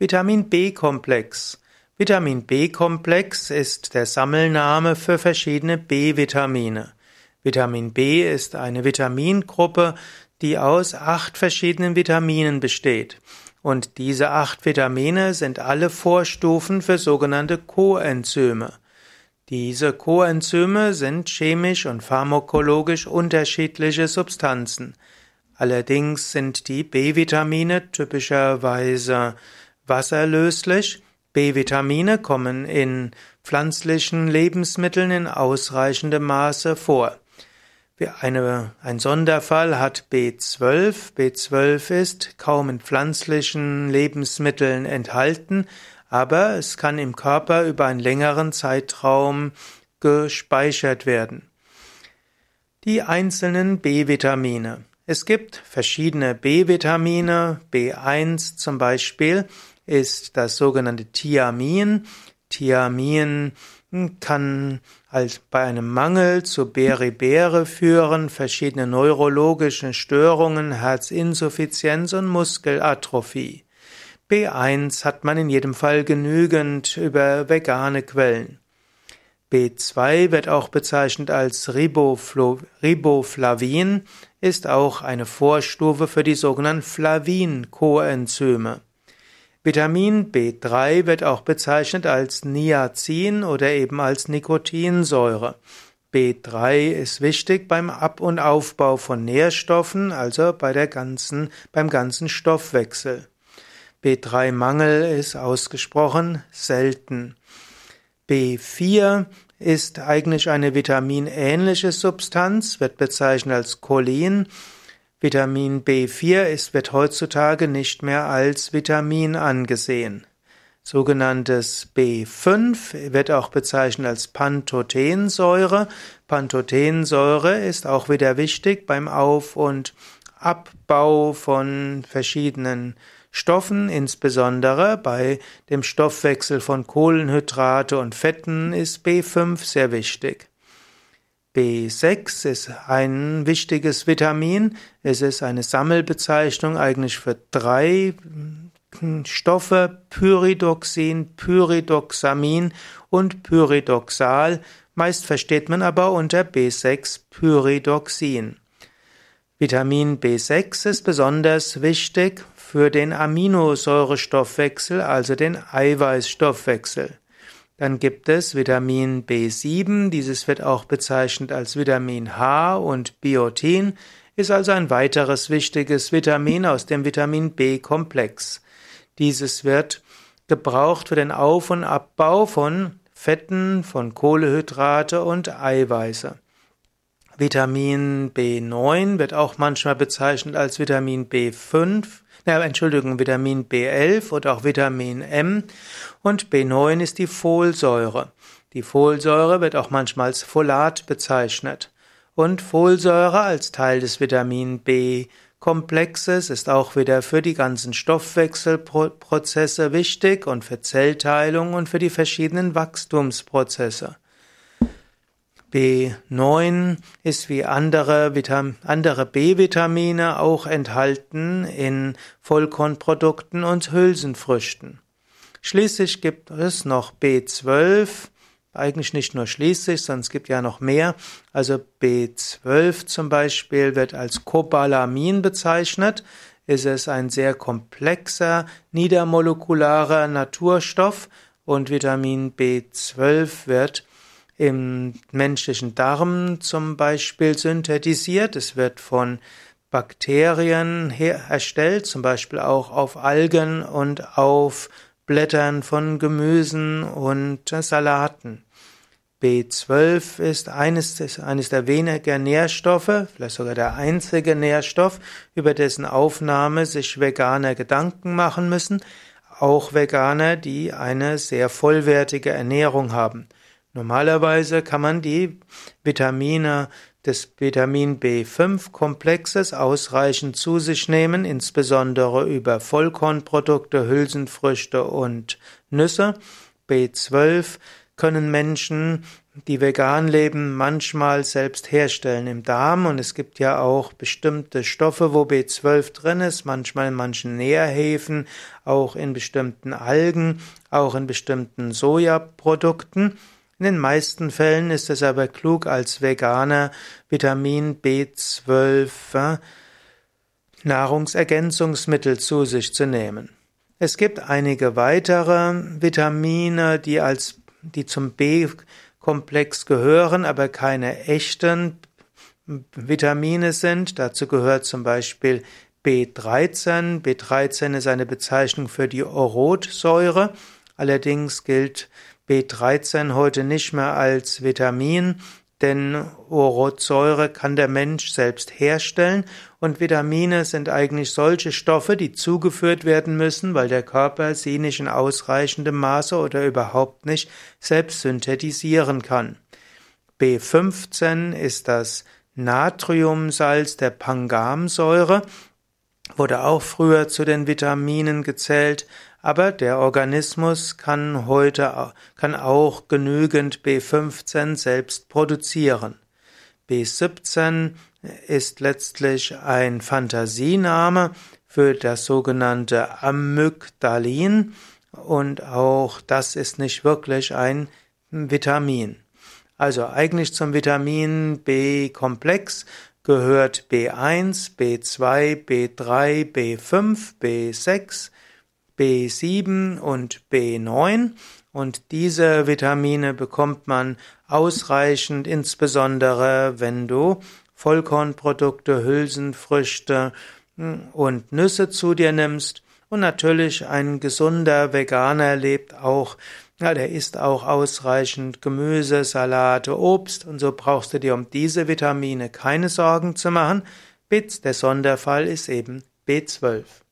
Vitamin B-Komplex. Vitamin B-Komplex ist der Sammelname für verschiedene B-Vitamine. Vitamin B ist eine Vitamingruppe, die aus acht verschiedenen Vitaminen besteht. Und diese acht Vitamine sind alle Vorstufen für sogenannte Coenzyme. Diese Coenzyme sind chemisch und pharmakologisch unterschiedliche Substanzen. Allerdings sind die B-Vitamine typischerweise wasserlöslich. B-Vitamine kommen in pflanzlichen Lebensmitteln in ausreichendem Maße vor. Eine, ein Sonderfall hat B12. B12 ist kaum in pflanzlichen Lebensmitteln enthalten, aber es kann im Körper über einen längeren Zeitraum gespeichert werden. Die einzelnen B-Vitamine. Es gibt verschiedene B-Vitamine. B1 zum Beispiel ist das sogenannte Thiamin. Thiamin kann als bei einem Mangel zu Beribere führen, verschiedene neurologische Störungen, Herzinsuffizienz und Muskelatrophie. B1 hat man in jedem Fall genügend über vegane Quellen. B2 wird auch bezeichnet als Riboflavin, ist auch eine Vorstufe für die sogenannten Flavin-Coenzyme. Vitamin B3 wird auch bezeichnet als Niacin oder eben als Nikotinsäure. B3 ist wichtig beim Ab- und Aufbau von Nährstoffen, also bei der ganzen, beim ganzen Stoffwechsel. B3-Mangel ist ausgesprochen selten. B4 ist eigentlich eine vitaminähnliche Substanz, wird bezeichnet als Cholin. Vitamin B4 ist, wird heutzutage nicht mehr als Vitamin angesehen. Sogenanntes B5 wird auch bezeichnet als Pantothensäure. Pantothensäure ist auch wieder wichtig beim Auf- und Abbau von verschiedenen Stoffen, insbesondere bei dem Stoffwechsel von Kohlenhydrate und Fetten ist B5 sehr wichtig. B6 ist ein wichtiges Vitamin. Es ist eine Sammelbezeichnung eigentlich für drei Stoffe Pyridoxin, Pyridoxamin und Pyridoxal. Meist versteht man aber unter B6 Pyridoxin. Vitamin B6 ist besonders wichtig für den Aminosäurestoffwechsel, also den Eiweißstoffwechsel. Dann gibt es Vitamin B7, dieses wird auch bezeichnet als Vitamin H und Biotin, ist also ein weiteres wichtiges Vitamin aus dem Vitamin B-Komplex. Dieses wird gebraucht für den Auf- und Abbau von Fetten, von Kohlehydrate und Eiweiße. Vitamin B9 wird auch manchmal bezeichnet als Vitamin B5, na, Entschuldigung, Vitamin B11 oder auch Vitamin M und B9 ist die Folsäure. Die Folsäure wird auch manchmal als Folat bezeichnet. Und Folsäure als Teil des Vitamin B Komplexes ist auch wieder für die ganzen Stoffwechselprozesse wichtig und für Zellteilung und für die verschiedenen Wachstumsprozesse. B9 ist wie andere, Vitam andere B-Vitamine auch enthalten in Vollkornprodukten und Hülsenfrüchten. Schließlich gibt es noch B12, eigentlich nicht nur schließlich, sondern es gibt ja noch mehr. Also B12 zum Beispiel wird als Cobalamin bezeichnet. Ist es ein sehr komplexer, niedermolekularer Naturstoff und Vitamin B12 wird im menschlichen Darm zum Beispiel synthetisiert. Es wird von Bakterien her erstellt, zum Beispiel auch auf Algen und auf Blättern von Gemüsen und Salaten. B12 ist eines, des, eines der weniger Nährstoffe, vielleicht sogar der einzige Nährstoff, über dessen Aufnahme sich Veganer Gedanken machen müssen, auch Veganer, die eine sehr vollwertige Ernährung haben. Normalerweise kann man die Vitamine des Vitamin B5-Komplexes ausreichend zu sich nehmen, insbesondere über Vollkornprodukte, Hülsenfrüchte und Nüsse. B12 können Menschen die vegan leben, manchmal selbst herstellen im Darm und es gibt ja auch bestimmte Stoffe, wo B12 drin ist, manchmal in manchen Nährhefen, auch in bestimmten Algen, auch in bestimmten Sojaprodukten. In den meisten Fällen ist es aber klug, als Veganer Vitamin B12 äh, Nahrungsergänzungsmittel zu sich zu nehmen. Es gibt einige weitere Vitamine, die als die zum B Komplex gehören, aber keine echten Vitamine sind. Dazu gehört zum Beispiel B13. B13 ist eine Bezeichnung für die Orotsäure. Allerdings gilt B13 heute nicht mehr als Vitamin, denn Orotsäure kann der Mensch selbst herstellen und Vitamine sind eigentlich solche Stoffe, die zugeführt werden müssen, weil der Körper sie nicht in ausreichendem Maße oder überhaupt nicht selbst synthetisieren kann. B15 ist das Natriumsalz der Pangamsäure, wurde auch früher zu den Vitaminen gezählt, aber der Organismus kann heute kann auch genügend B15 selbst produzieren. B17 ist letztlich ein Fantasiename für das sogenannte Amygdalin und auch das ist nicht wirklich ein Vitamin. Also eigentlich zum Vitamin B-Komplex gehört B1, B2, B3, B5, B6, B7 und B9 und diese Vitamine bekommt man ausreichend, insbesondere wenn du Vollkornprodukte, Hülsenfrüchte hm, und Nüsse zu dir nimmst. Und natürlich ein gesunder Veganer lebt auch, ja, der isst auch ausreichend Gemüse, Salate, Obst und so brauchst du dir um diese Vitamine keine Sorgen zu machen. Bits, der Sonderfall ist eben B12.